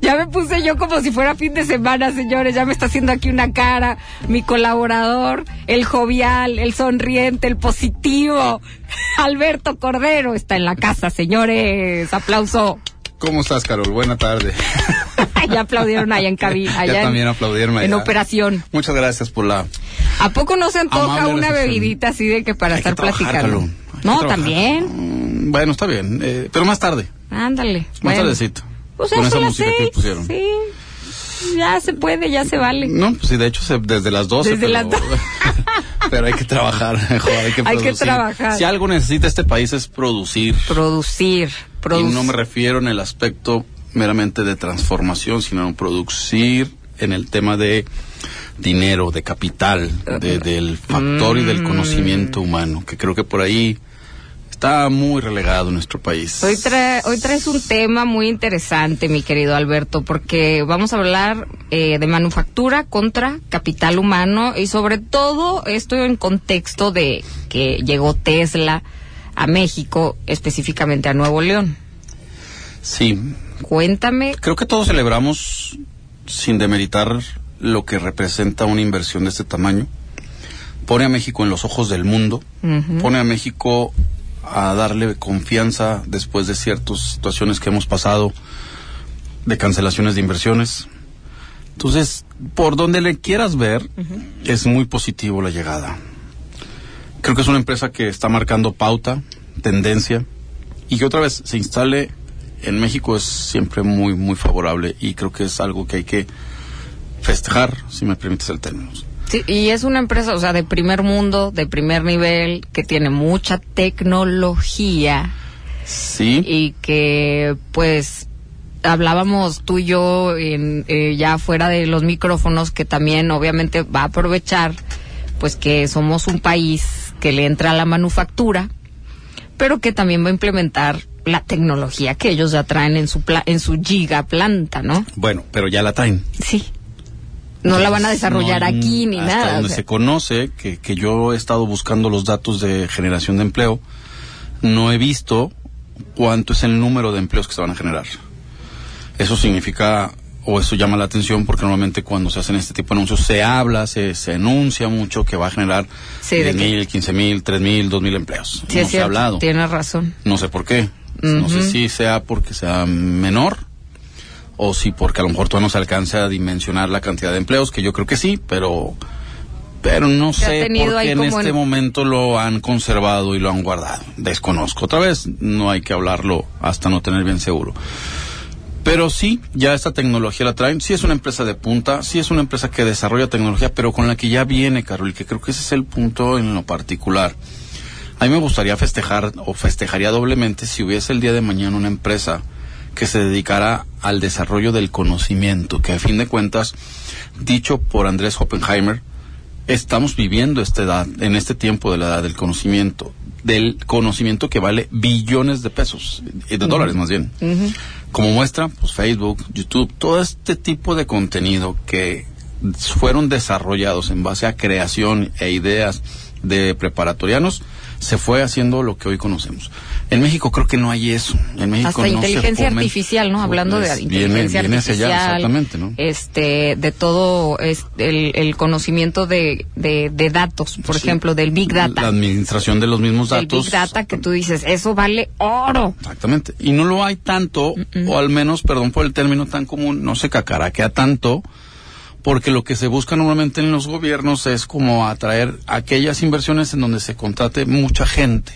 Ya me puse yo como si fuera fin de semana, señores. Ya me está haciendo aquí una cara. Mi colaborador, el jovial, el sonriente, el positivo. Alberto Cordero está en la casa, señores. Aplauso. ¿Cómo estás, Carol? Buena tarde. ya aplaudieron allá en cabina. ya también aplaudieron allá. En operación. Muchas gracias por la. ¿A poco no se antoja una bebidita así de que para estar platicando? No, también. Mm, bueno, está bien. Eh, pero más tarde. Ándale. Más tardecito. Pues con esa música que pusieron. Sí. Ya se puede, ya se vale. No, pues sí, de hecho, desde las 12. Desde las 12. pero hay que trabajar, mejor, hay que Hay que trabajar. Si algo necesita este país es producir. Producir. Y no me refiero en el aspecto meramente de transformación, sino producir en el tema de dinero, de capital, del factor y del mm. conocimiento humano, que creo que por ahí está muy relegado nuestro país. Hoy, hoy traes un tema muy interesante, mi querido Alberto, porque vamos a hablar eh, de manufactura contra capital humano y sobre todo esto en contexto de que llegó Tesla a México, específicamente a Nuevo León. Sí. Cuéntame. Creo que todos celebramos, sin demeritar lo que representa una inversión de este tamaño. Pone a México en los ojos del mundo, pone a México a darle confianza después de ciertas situaciones que hemos pasado de cancelaciones de inversiones. Entonces, por donde le quieras ver, es muy positivo la llegada. Creo que es una empresa que está marcando pauta, tendencia, y que otra vez se instale en México es siempre muy, muy favorable y creo que es algo que hay que festejar, si me permites el término. Sí, y es una empresa, o sea, de primer mundo, de primer nivel, que tiene mucha tecnología. Sí. Y que, pues, hablábamos tú y yo en, eh, ya fuera de los micrófonos, que también obviamente va a aprovechar, pues, que somos un país que le entra a la manufactura, pero que también va a implementar la tecnología que ellos ya traen en su en su giga planta, ¿no? Bueno, pero ya la traen. Sí no la van a desarrollar aquí ni hasta nada. Donde se conoce, que, que yo he estado buscando los datos de generación de empleo, no he visto cuánto es el número de empleos que se van a generar. Eso significa, o eso llama la atención, porque normalmente cuando se hacen este tipo de anuncios se habla, se, se anuncia mucho que va a generar sí, 10 mil, 15 mil, 3 mil, 2 mil empleos. Sí, no se ha hablado. Tienes razón. No sé por qué. No sé si sea porque sea menor o si porque a lo mejor todavía no se alcanza a dimensionar la cantidad de empleos, que yo creo que sí, pero pero no sé por qué en este momento lo han conservado y lo han guardado. Desconozco. Otra vez, no hay que hablarlo hasta no tener bien seguro. Pero sí, ya esta tecnología la traen. Sí es una empresa de punta, sí es una empresa que desarrolla tecnología, pero con la que ya viene, Carol, y que creo que ese es el punto en lo particular. A mí me gustaría festejar, o festejaría doblemente, si hubiese el día de mañana una empresa que se dedicara al desarrollo del conocimiento, que a fin de cuentas, dicho por Andrés Oppenheimer, estamos viviendo esta edad, en este tiempo de la edad del conocimiento, del conocimiento que vale billones de pesos, de dólares más bien. Como muestra, pues Facebook, YouTube, todo este tipo de contenido que fueron desarrollados en base a creación e ideas de preparatorianos, se fue haciendo lo que hoy conocemos. En México creo que no hay eso. En México Hasta inteligencia artificial, ¿no? Hablando de inteligencia artificial. exactamente, ¿no? Este, de todo es el, el, conocimiento de, de, de, datos, por ejemplo, del Big Data. La administración de los mismos datos. El Big Data que tú dices, eso vale oro. Exactamente. Y no lo hay tanto, o al menos, perdón por el término tan común, no se cacaraquea tanto porque lo que se busca normalmente en los gobiernos es como atraer aquellas inversiones en donde se contrate mucha gente.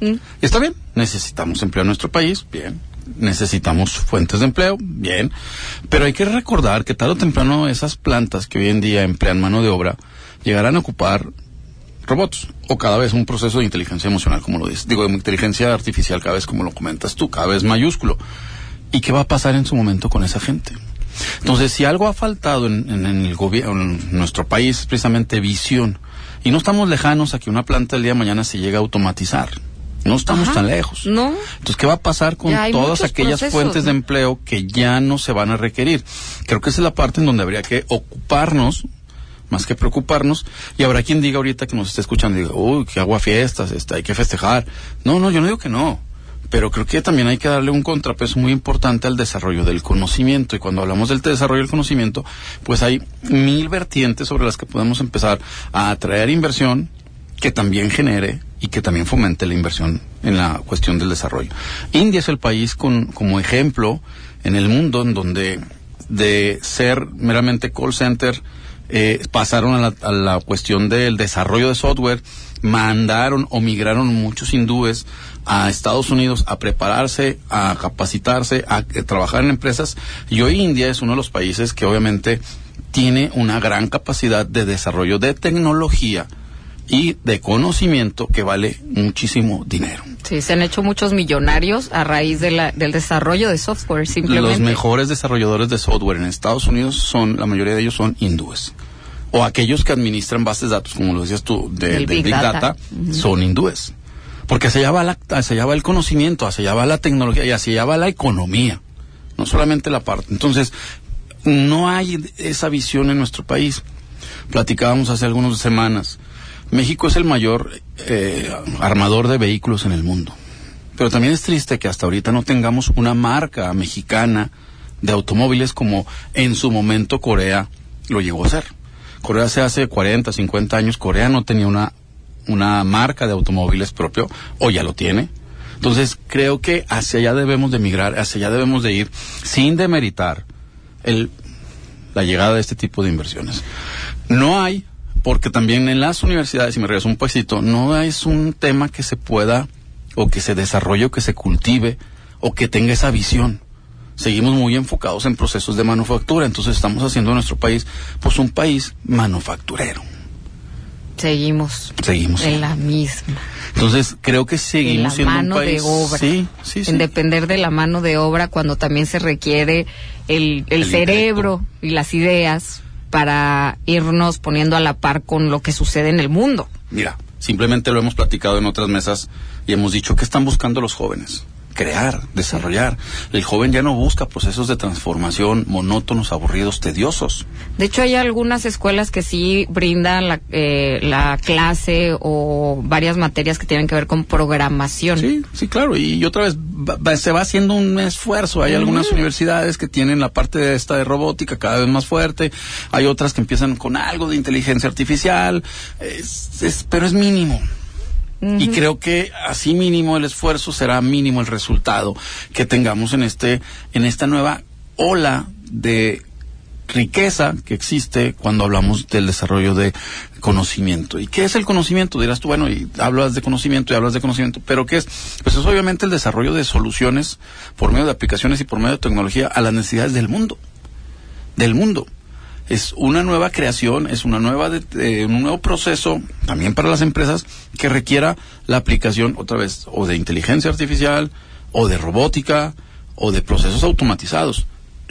¿Mm? Está bien, necesitamos empleo en nuestro país, bien. Necesitamos fuentes de empleo, bien. Pero hay que recordar que tarde o temprano esas plantas que hoy en día emplean mano de obra llegarán a ocupar robots o cada vez un proceso de inteligencia emocional, como lo dices. Digo, de inteligencia artificial cada vez como lo comentas tú, cada vez mayúsculo. ¿Y qué va a pasar en su momento con esa gente? Entonces, si algo ha faltado en, el gobierno, en nuestro país, es precisamente visión. Y no estamos lejanos a que una planta el día de mañana se llegue a automatizar. No estamos tan lejos. No. Entonces, ¿qué va a pasar con todas aquellas fuentes de empleo que ya no se van a requerir? Creo que esa es la parte en donde habría que ocuparnos más que preocuparnos. Y habrá quien diga ahorita que nos está escuchando, diga, uy, que agua fiestas, este, hay que festejar. No, no, yo no digo que no. Pero creo que también hay que darle un contrapeso muy importante al desarrollo del conocimiento. Y cuando hablamos del desarrollo del conocimiento, pues hay mil vertientes sobre las que podemos empezar a atraer inversión que también genere y que también fomente la inversión en la cuestión del desarrollo. India es el país con, como ejemplo en el mundo en donde de ser meramente call center eh, pasaron a la, a la cuestión del desarrollo de software, mandaron o migraron muchos hindúes a Estados Unidos a prepararse, a capacitarse, a, trabajar en empresas. Y hoy India es uno de los países que obviamente tiene una gran capacidad de desarrollo de tecnología y de conocimiento que vale muchísimo dinero. Sí, se han hecho muchos millonarios a raíz de la, del desarrollo de software, simplemente. Los mejores desarrolladores de software en Estados Unidos son, la mayoría de ellos son hindúes. O aquellos que administran bases de datos, como lo decías tú, de, Big, Data, son hindúes. Porque hacia allá, va la, hacia allá va el conocimiento, hacia allá va la tecnología y hacia allá la economía. No solamente la parte. Entonces, no hay esa visión en nuestro país. Platicábamos hace algunas semanas. México es el mayor eh, armador de vehículos en el mundo. Pero también es triste que hasta ahorita no tengamos una marca mexicana de automóviles como en su momento Corea lo llegó a ser. Corea se hace 40, 50 años, Corea no tenía una una marca de automóviles propio o ya lo tiene. Entonces creo que hacia allá debemos de migrar, hacia allá debemos de ir sin demeritar el, la llegada de este tipo de inversiones. No hay, porque también en las universidades, y me regreso un poquito, no es un tema que se pueda o que se desarrolle o que se cultive o que tenga esa visión. Seguimos muy enfocados en procesos de manufactura, entonces estamos haciendo nuestro país pues un país manufacturero. Seguimos. Seguimos. En la misma. Entonces, creo que seguimos en la mano de obra. Sí, sí, En depender de la mano de obra cuando también se requiere el, el, cerebro y las ideas para irnos poniendo a la par con lo que sucede en el mundo. Mira, simplemente lo hemos platicado en otras mesas y hemos dicho que están buscando los jóvenes crear, desarrollar. El joven ya no busca procesos de transformación monótonos, aburridos, tediosos. De hecho, hay algunas escuelas que sí brindan la, eh, la clase o varias materias que tienen que ver con programación. Sí, sí, claro. Y, otra vez se va haciendo un esfuerzo. Hay algunas universidades que tienen la parte de esta de robótica cada vez más fuerte. Hay otras que empiezan con algo de inteligencia artificial. pero es mínimo. Y creo que así mínimo el esfuerzo será mínimo el resultado que tengamos en este, en esta nueva ola de riqueza que existe cuando hablamos del desarrollo de conocimiento. ¿Y qué es el conocimiento? Dirás tú, bueno, y hablas de conocimiento y hablas de conocimiento, pero ¿qué es? Pues es obviamente el desarrollo de soluciones por medio de aplicaciones y por medio de tecnología a las necesidades del mundo. Del mundo es una nueva creación, es una nueva un nuevo proceso también para las empresas que requiera la aplicación otra vez o de inteligencia artificial o de robótica o de procesos automatizados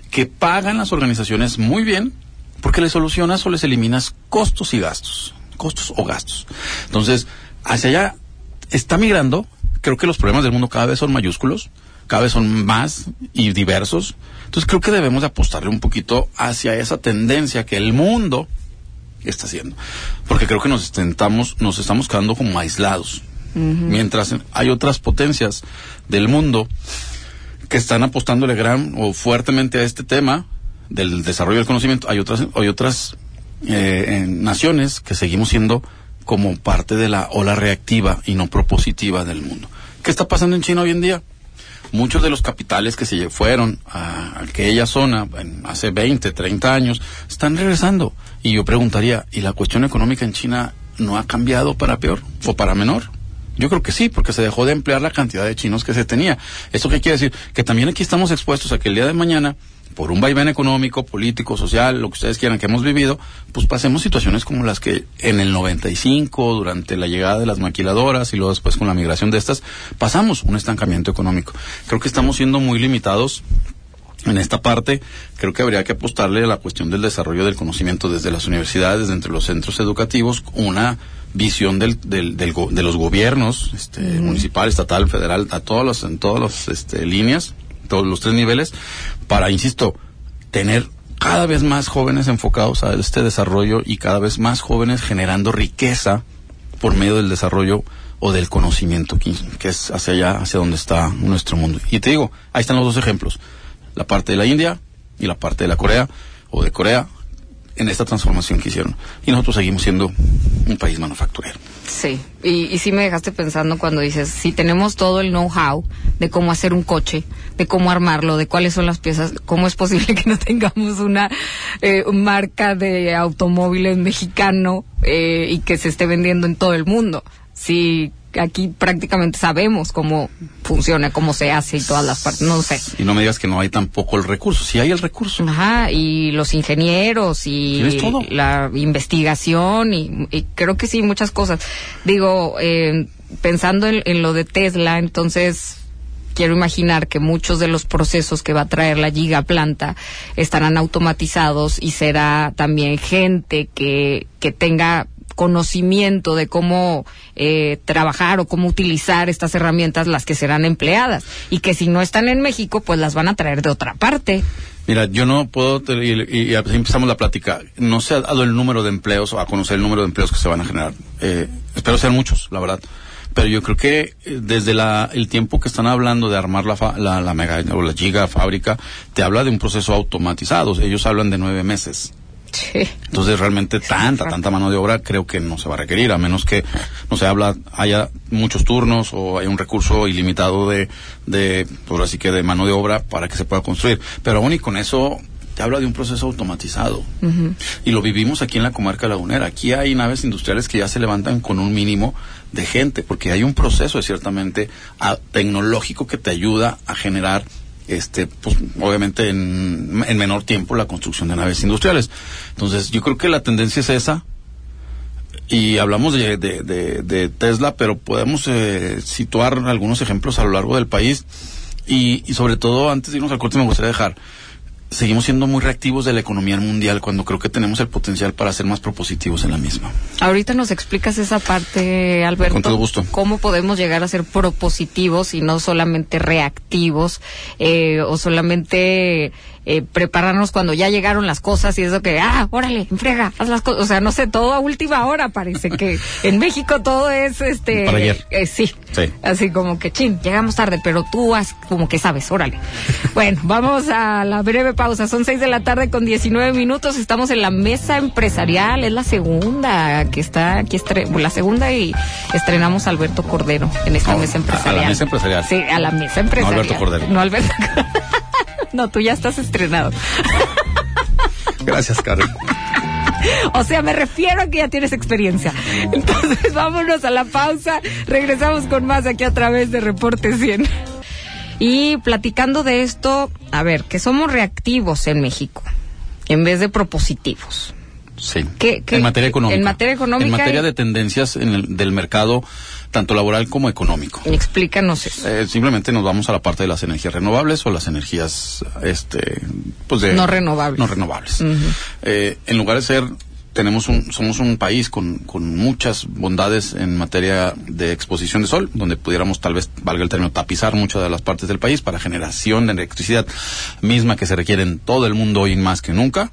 que pagan las organizaciones muy bien porque les solucionas o les eliminas costos y gastos, costos o gastos. Entonces, hacia allá está migrando, creo que los problemas del mundo cada vez son mayúsculos, cada vez son más y diversos entonces creo que debemos apostarle un poquito hacia esa tendencia que el mundo está haciendo. Porque creo que nos estamos, nos estamos quedando como aislados. Mientras hay otras potencias del mundo que están apostándole gran o fuertemente a este tema del desarrollo del conocimiento, hay otras, hay otras eh, naciones que seguimos siendo como parte de la ola reactiva y no propositiva del mundo. ¿Qué está pasando en China hoy en día? Muchos de los capitales que se fueron a aquella zona hace 20, 30 años, están regresando. Y yo preguntaría, ¿y la cuestión económica en China no ha cambiado para peor o para menor? Yo creo que sí, porque se dejó de emplear la cantidad de chinos que se tenía. ¿Eso qué quiere decir? Que también aquí estamos expuestos a que el día de mañana por un vaivén económico, político, social, lo que ustedes quieran que hemos vivido, pues pasemos situaciones como las que en el 95, durante la llegada de las maquiladoras y luego después con la migración de estas, pasamos un estancamiento económico. Creo que estamos siendo muy limitados en esta parte. Creo que habría que apostarle a la cuestión del desarrollo del conocimiento desde las universidades, desde los centros educativos, una visión del, del, del de los gobiernos este, municipal, estatal, federal, a todos los, en todas las este, líneas, todos los tres niveles, para, insisto, tener cada vez más jóvenes enfocados a este desarrollo y cada vez más jóvenes generando riqueza por medio del desarrollo o del conocimiento, que, es hacia allá, hacia donde está nuestro mundo. Y te digo, ahí están los dos ejemplos, la parte de la India y la parte de la Corea, o de Corea, en esta transformación que hicieron. Y nosotros seguimos siendo un país manufacturero. Sí, y, y sí me dejaste pensando cuando dices, si tenemos todo el know-how de cómo hacer un coche, de cómo armarlo, de cuáles son las piezas, ¿cómo es posible que no tengamos una eh, marca de automóviles mexicano eh, y que se esté vendiendo en todo el mundo? Sí, aquí prácticamente sabemos cómo funciona, cómo se hace y todas las partes, no sé. Y no me digas que no hay tampoco el recurso, si hay el recurso. Ajá, y los ingenieros y la investigación y, creo que sí, muchas cosas. Digo, eh, pensando en, lo de Tesla, entonces quiero imaginar que muchos de los procesos que va a traer la giga planta estarán automatizados y será también gente que, que tenga conocimiento de cómo eh, trabajar o cómo utilizar estas herramientas las que serán empleadas y que si no están en México pues las van a traer de otra parte. Mira, yo no puedo, y, y empezamos la plática, no se ha dado el número de empleos o a conocer el número de empleos que se van a generar. Eh, espero sean muchos, la verdad. Pero yo creo que eh, desde la, el tiempo que están hablando de armar la, la, la mega o la giga fábrica, te habla de un proceso automatizado. Ellos hablan de nueve meses. Entonces realmente tanta, tanta mano de obra creo que no se va a requerir, a menos que, no se habla, haya muchos turnos o hay un recurso ilimitado de, de, por así que de mano de obra para que se pueda construir. Pero aún y con eso, te habla de un proceso automatizado. Y lo vivimos aquí en la comarca lagunera. Aquí hay naves industriales que ya se levantan con un mínimo de gente, porque hay un proceso ciertamente tecnológico que te ayuda a generar este, pues obviamente en, menor tiempo la construcción de naves industriales. Entonces, yo creo que la tendencia es esa. Y hablamos de, de, Tesla, pero podemos eh, situar algunos ejemplos a lo largo del país. Y, y sobre todo, antes de irnos al corte, me gustaría dejar seguimos siendo muy reactivos de la economía mundial cuando creo que tenemos el potencial para ser más propositivos en la misma. Ahorita nos explicas esa parte, Alberto. Con todo gusto. ¿Cómo podemos llegar a ser propositivos y no solamente reactivos eh, o solamente eh, prepararnos cuando ya llegaron las cosas y eso que, ah, órale, enfrega, haz las cosas. O sea, no sé, todo a última hora parece que en México todo es este. Para ayer. Eh, sí, Así como que, chin, llegamos tarde, pero tú has, como que sabes, órale. bueno, vamos a la breve pausa. Son seis de la tarde con 19 minutos. Estamos en la mesa empresarial. Es la segunda que está aquí, la segunda y estrenamos a Alberto Cordero en esta mesa empresarial. A la mesa empresarial. Sí, a la mesa empresarial. No Alberto Cordero. No Alberto No, tú ya estás estrenado. Gracias, Karen. O sea, me refiero a que ya tienes experiencia. Entonces, vámonos a la pausa. Regresamos con más aquí a través de Reporte 100. Y platicando de esto, a ver, que somos reactivos en México en vez de propositivos. Sí. en materia económica. En materia económica. En materia de tendencias en el, del mercado tanto laboral como económico. Explícanos eso. Eh, simplemente nos vamos a la parte de las energías renovables o las energías, este, pues de no renovables. No renovables. Eh, en lugar de ser tenemos un, somos un país con, con muchas bondades en materia de exposición de sol, donde pudiéramos tal vez, valga el término, tapizar muchas de las partes del país para generación de electricidad misma que se requiere en todo el mundo hoy más que nunca.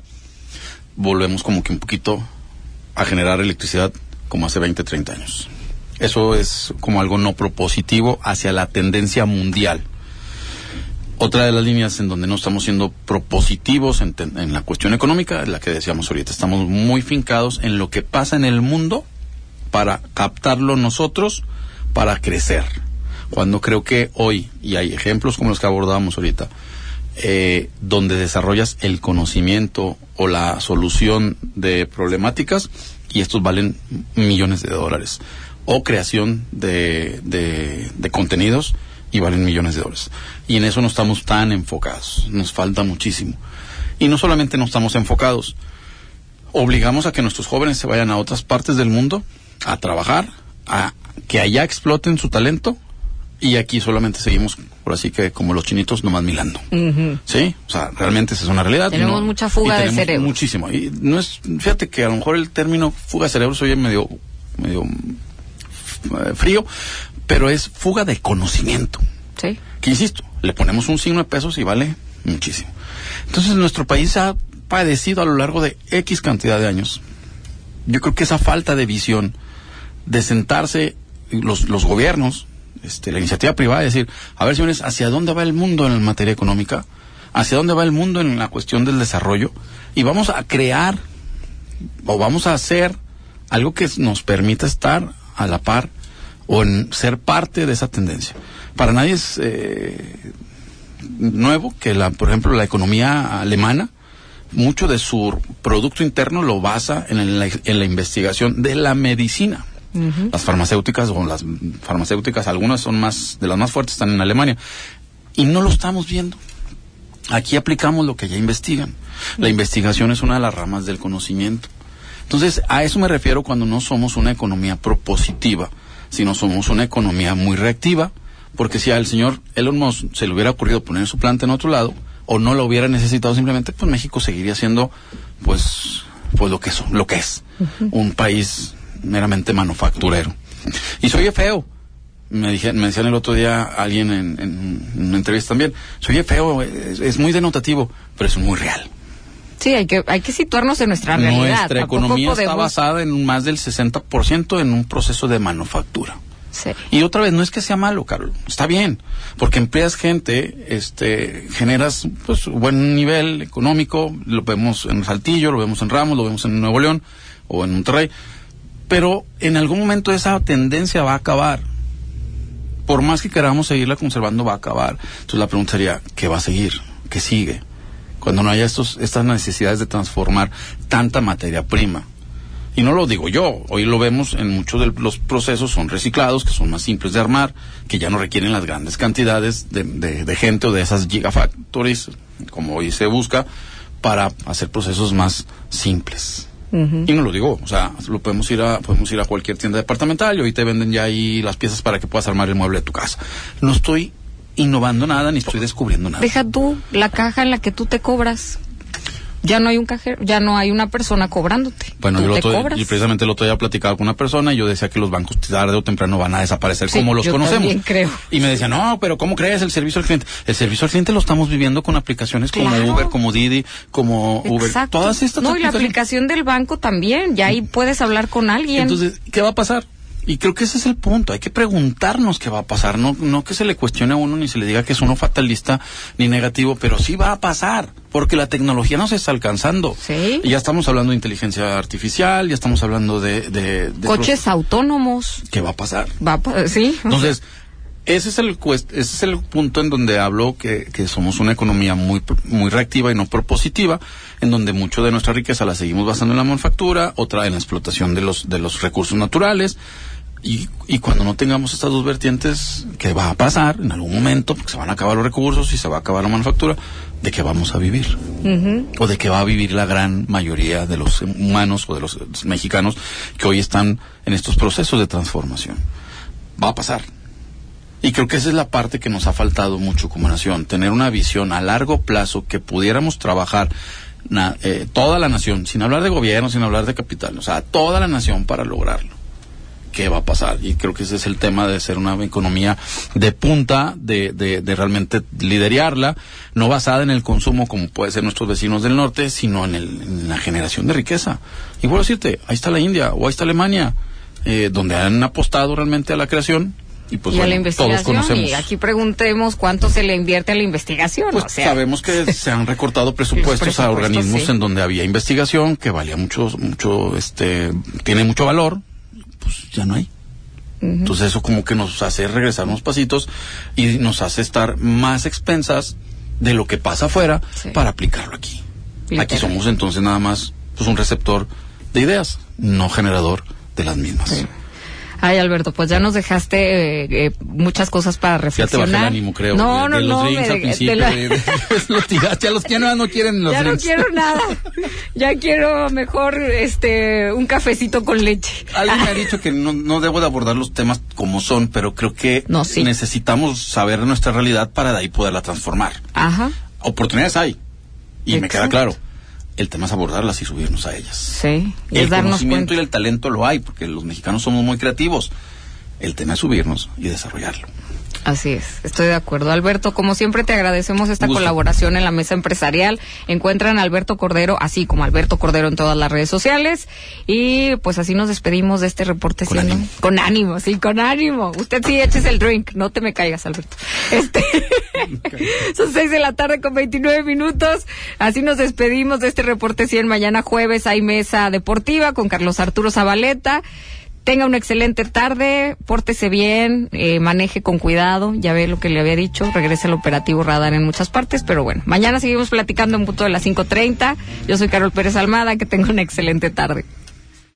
Volvemos como que un poquito a generar electricidad como hace 20, 30 años. Eso es como algo no propositivo hacia la tendencia mundial. Otra de las líneas en donde no estamos siendo propositivos en, la cuestión económica es la que decíamos ahorita. Estamos muy fincados en lo que pasa en el mundo para captarlo nosotros, para crecer. Cuando creo que hoy, y hay ejemplos como los que abordábamos ahorita, eh, donde desarrollas el conocimiento o la solución de problemáticas y estos valen millones de dólares o creación de, de, contenidos y valen millones de dólares. Y en eso no estamos tan enfocados, nos falta muchísimo. Y no solamente no estamos enfocados, obligamos a que nuestros jóvenes se vayan a otras partes del mundo a trabajar, a que allá exploten su talento y aquí solamente seguimos, por así que como los chinitos, nomás milando. ¿Sí? O sea, realmente esa es una realidad. Tenemos mucha fuga de cerebro. Muchísimo. Y no es, fíjate que a lo mejor el término fuga de cerebro se oye medio, medio eh, frío, pero es fuga de conocimiento. Sí. Que insisto, le ponemos un signo de pesos y vale muchísimo. Entonces nuestro país ha padecido a lo largo de X cantidad de años. Yo creo que esa falta de visión, de sentarse los, los gobiernos, este, la iniciativa privada, es decir, a ver, señores, ¿hacia dónde va el mundo en materia económica? ¿Hacia dónde va el mundo en la cuestión del desarrollo? Y vamos a crear o vamos a hacer algo que nos permita estar a la par o en ser parte de esa tendencia. Para nadie es eh, nuevo que, la, por ejemplo, la economía alemana, mucho de su producto interno lo basa en la, en la investigación de la medicina. Las farmacéuticas o las farmacéuticas, algunas son más de las más fuertes, están en Alemania. Y no lo estamos viendo. Aquí aplicamos lo que ya investigan. La investigación es una de las ramas del conocimiento. Entonces, a eso me refiero cuando no somos una economía propositiva, sino somos una economía muy reactiva, porque si al señor Elon Musk se le hubiera ocurrido poner su planta en otro lado, o no lo hubiera necesitado simplemente, pues México seguiría siendo, pues, pues lo que es, lo que es, un país meramente manufacturero. Y soy feo. Me, dije, me decían el otro día alguien en, una entrevista también, soy feo, es muy denotativo, pero es muy real. Sí, hay que, hay que situarnos en nuestra realidad. Nuestra economía está basada en más del 60% en un proceso de manufactura. Sí. Y otra vez, no es que sea malo, Carlos, está bien, porque empleas gente, este, generas pues buen nivel económico, lo vemos en Saltillo, lo vemos en Ramos, lo vemos en Nuevo León o en Monterrey, pero en algún momento esa tendencia va a acabar. Por más que queramos seguirla conservando, va a acabar. Entonces la pregunta sería, ¿qué va a seguir? ¿Qué sigue? cuando no haya estos, estas necesidades de transformar tanta materia prima. Y no lo digo yo, hoy lo vemos en muchos de los procesos, son reciclados, que son más simples de armar, que ya no requieren las grandes cantidades de, de, gente o de esas gigafactories, como hoy se busca, para hacer procesos más simples. Y no lo digo, o sea, lo podemos ir a podemos ir a cualquier tienda departamental y hoy te venden ya ahí las piezas para que puedas armar el mueble de tu casa. No estoy innovando nada ni estoy descubriendo nada. Deja tú la caja en la que tú te cobras. Ya no hay un cajero, ya no hay una persona cobrándote. Bueno, yo, y precisamente lo estoy platicado con una persona y yo decía que los bancos tarde o temprano van a desaparecer como los conocemos. creo. Y me decía, no, pero ¿cómo crees el servicio al cliente? El servicio al cliente lo estamos viviendo con aplicaciones como Uber, como Didi, como Uber. Todas estas No, y la aplicación del banco también, ya ahí puedes hablar con alguien. Entonces, ¿qué va a pasar? Y creo que ese es el punto. Hay que preguntarnos qué va a pasar. No, no que se le cuestione a uno ni se le diga que es uno fatalista ni negativo, pero sí va a pasar. Porque la tecnología nos está alcanzando. Sí. Y ya estamos hablando de inteligencia artificial, ya estamos hablando de. Coches autónomos. ¿Qué va a pasar? Va sí. Entonces. Ese es, el, ese es el punto en donde hablo que, que, somos una economía muy, muy reactiva y no propositiva, en donde mucho de nuestra riqueza la seguimos basando en la manufactura, otra en la explotación de los, de los recursos naturales, y, y, cuando no tengamos estas dos vertientes, ¿qué va a pasar en algún momento? Porque se van a acabar los recursos y se va a acabar la manufactura, ¿de qué vamos a vivir? O de qué va a vivir la gran mayoría de los humanos o de los mexicanos que hoy están en estos procesos de transformación. Va a pasar. Y creo que esa es la parte que nos ha faltado mucho como nación, tener una visión a largo plazo que pudiéramos trabajar eh, toda la nación, sin hablar de gobierno, sin hablar de capital, o sea, toda la nación para lograrlo qué va a pasar. Y creo que ese es el tema de ser una economía de punta, de, de, realmente liderarla, no basada en el consumo como puede ser nuestros vecinos del norte, sino en, el, en la generación de riqueza. Y vuelvo a decirte, ahí está la India o ahí está Alemania, eh, donde han apostado realmente a la creación y, pues, a la investigación. Y aquí preguntemos cuánto se le invierte a la investigación. Pues sabemos que se han recortado presupuestos, a organismos en donde había investigación que valía mucho, mucho, este, tiene mucho valor pues ya no hay. Entonces eso como que nos hace regresar unos pasitos y nos hace estar más expensas de lo que pasa afuera para aplicarlo aquí. Aquí somos entonces nada más pues un receptor de ideas, no generador de las mismas. Ay, Alberto, pues ya nos dejaste eh, eh, muchas cosas para reflexionar. Ya te bajé el ánimo, creo. No, no, no. Los al principio, los tiraste, a los que no, no quieren los Ya no quiero nada. Ya quiero mejor este un cafecito con leche. Alguien me ha dicho que no, no debo de abordar los temas como son, pero creo que necesitamos saber nuestra realidad para de ahí poderla transformar. Ajá. Oportunidades hay. Y me queda claro el tema es abordarlas y subirnos a ellas. Sí. Y el conocimiento y el talento lo hay, porque los mexicanos somos muy creativos. El tema es subirnos y desarrollarlo. Así es, estoy de acuerdo. Alberto, como siempre te agradecemos esta colaboración en la mesa empresarial. Encuentran a Alberto Cordero, así como Alberto Cordero en todas las redes sociales. Y pues así nos despedimos de este reporte. Con, ánimo. con ánimo, sí, con ánimo. Usted sí eches el drink, no te me caigas, Alberto. Este, son seis de la tarde con 29 minutos. Así nos despedimos de este reporte 100. Mañana jueves hay mesa deportiva con Carlos Arturo Zabaleta. Tenga una excelente tarde, pórtese bien, eh, maneje con cuidado, ya ve lo que le había dicho, regrese al operativo radar en muchas partes, pero bueno, mañana seguimos platicando en punto de las 5.30. Yo soy Carol Pérez Almada, que tenga una excelente tarde.